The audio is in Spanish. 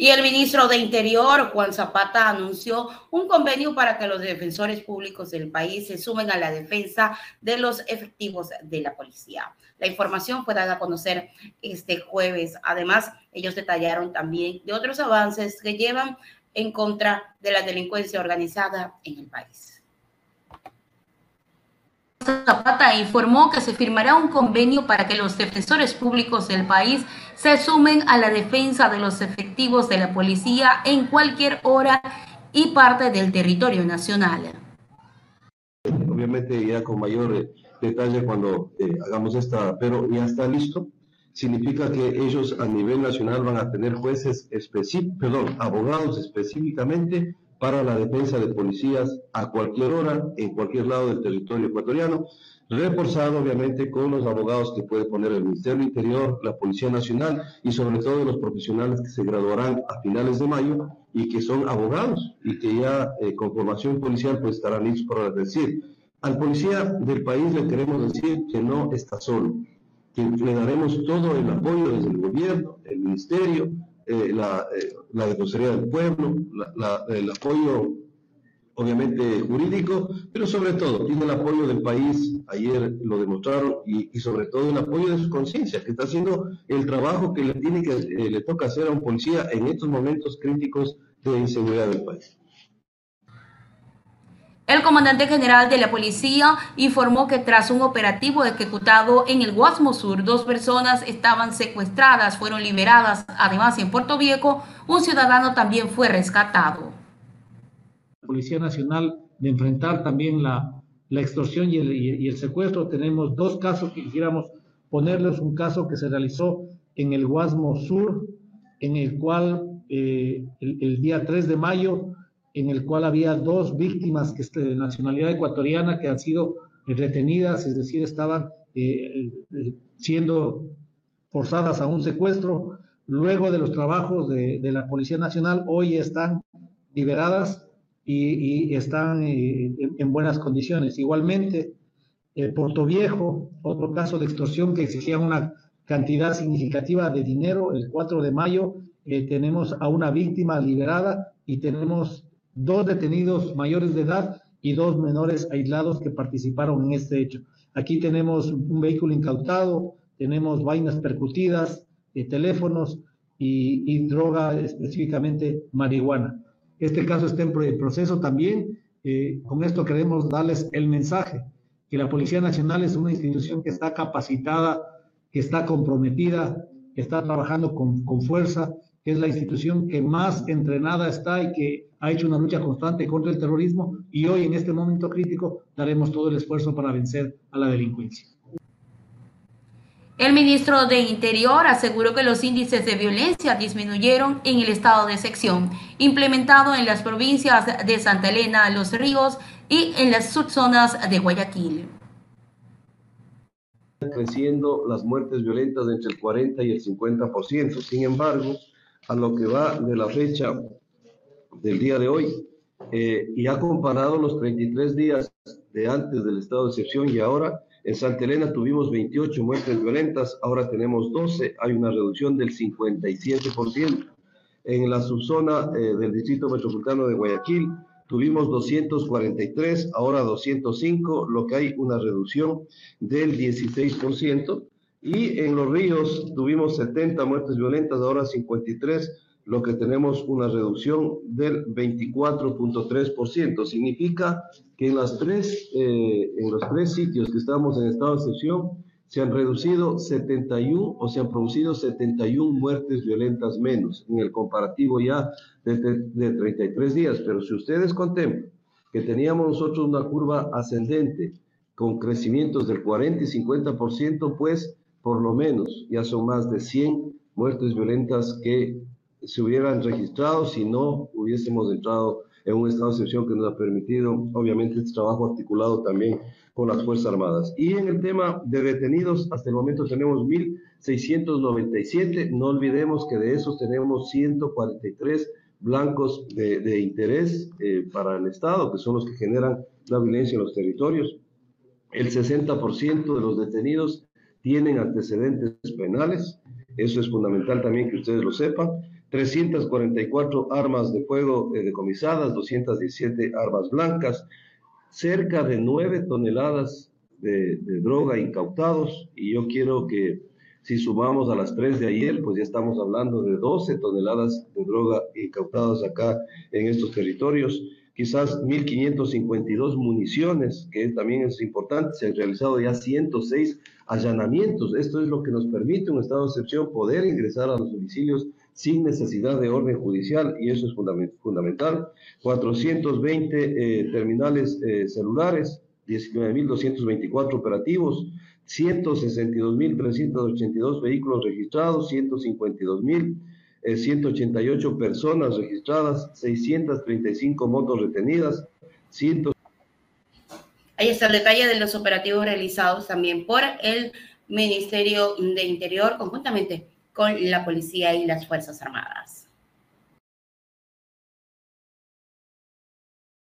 Y el ministro de Interior, Juan Zapata, anunció un convenio para que los defensores públicos del país se sumen a la defensa de los efectivos de la policía. La información fue dada a conocer este jueves. Además, ellos detallaron también de otros avances que llevan en contra de la delincuencia organizada en el país. Zapata informó que se firmará un convenio para que los defensores públicos del país se sumen a la defensa de los efectivos de la policía en cualquier hora y parte del territorio nacional. Obviamente ya con mayor eh, detalle cuando eh, hagamos esta, pero ya está listo. Significa que ellos a nivel nacional van a tener jueces específicos, perdón, abogados específicamente para la defensa de policías a cualquier hora, en cualquier lado del territorio ecuatoriano, reforzado obviamente con los abogados que puede poner el Ministerio del Interior, la Policía Nacional y sobre todo los profesionales que se graduarán a finales de mayo y que son abogados y que ya eh, con formación policial pues estarán listos para decir. Al policía del país le queremos decir que no está solo, que le daremos todo el apoyo desde el gobierno, el ministerio, eh, la, eh, la Defensoría del Pueblo, el apoyo obviamente jurídico, pero sobre todo tiene el apoyo del país, ayer lo demostraron, y, sobre todo el apoyo de su conciencia, que está haciendo el trabajo que le, tiene que, eh, le toca hacer a un policía en estos momentos críticos de inseguridad del país. El comandante general de la policía informó que tras un operativo ejecutado en el Guasmo Sur, dos personas estaban secuestradas, fueron liberadas. Además, en Puerto Viejo, un ciudadano también fue rescatado. La Policía Nacional de enfrentar también la, extorsión y el, secuestro. Tenemos dos casos que quisiéramos ponerles. Un caso que se realizó en el Guasmo Sur, en el cual eh, el, el día 3 de mayo en el cual había dos víctimas que de nacionalidad ecuatoriana que han sido retenidas, es decir, estaban eh, eh, siendo forzadas a un secuestro. Luego de los trabajos de, la Policía Nacional, hoy están liberadas y, están eh, en, buenas condiciones. Igualmente, Puerto Viejo, otro caso de extorsión que exigía una cantidad significativa de dinero, el 4 de mayo tenemos a una víctima liberada y tenemos dos detenidos mayores de edad y dos menores aislados que participaron en este hecho. Aquí tenemos un vehículo incautado, tenemos vainas percutidas, eh, teléfonos y, droga, específicamente marihuana. Este caso está en proceso también. Eh, con esto queremos darles el mensaje que la Policía Nacional es una institución que está capacitada, que está comprometida, que está trabajando con, con fuerza que es la institución que más entrenada está y que ha hecho una lucha constante contra el terrorismo y hoy en este momento crítico daremos todo el esfuerzo para vencer a la delincuencia. El ministro de Interior aseguró que los índices de violencia disminuyeron en el estado de sección, implementado en las provincias de Santa Elena, Los Ríos y en las subzonas de Guayaquil. Creciendo las muertes violentas entre el 40 y el 50%. Sin embargo, a lo que va de la fecha del día de hoy eh, y ha comparado los 33 días de antes del estado de excepción y ahora en Santa Elena tuvimos 28 muertes violentas, ahora tenemos 12, hay una reducción del 57%. En la subzona eh, del Distrito Metropolitano de Guayaquil tuvimos 243, ahora 205, lo que hay una reducción del 16%. Y en los ríos tuvimos 70 muertes violentas, ahora 53, lo que tenemos una reducción del 24.3%. Significa que en, las tres, eh, en los tres sitios que estamos en estado de excepción se han reducido 71 o se han producido 71 muertes violentas menos en el comparativo ya de, de 33 días. Pero si ustedes contemplan que teníamos nosotros una curva ascendente con crecimientos del 40 y 50%, pues por lo menos ya son más de 100 muertes violentas que se hubieran registrado si no hubiésemos entrado en un estado de excepción que nos ha permitido, obviamente, este trabajo articulado también con las Fuerzas Armadas. Y en el tema de detenidos, hasta el momento tenemos 1.697. No olvidemos que de esos tenemos 143 blancos de, interés eh, para el Estado, que son los que generan la violencia en los territorios. El 60% de los detenidos tienen antecedentes penales, eso es fundamental también que ustedes lo sepan. 344 armas de fuego eh, decomisadas, 217 armas blancas, cerca de 9 toneladas de, de, droga incautados y yo quiero que si sumamos a las 3 de ayer, pues ya estamos hablando de 12 toneladas de droga incautadas acá en estos territorios quizás 1.552 municiones, que también es importante, se han realizado ya 106 allanamientos. Esto es lo que nos permite un estado de excepción poder ingresar a los domicilios sin necesidad de orden judicial y eso es fundamental. 420 eh, terminales eh, celulares, 19.224 operativos, 162.382 vehículos registrados, 152.000 188 eh, personas registradas, 635 motos retenidas, 100... Ahí está el detalle de los operativos realizados también por el Ministerio de Interior conjuntamente con la Policía y las Fuerzas Armadas.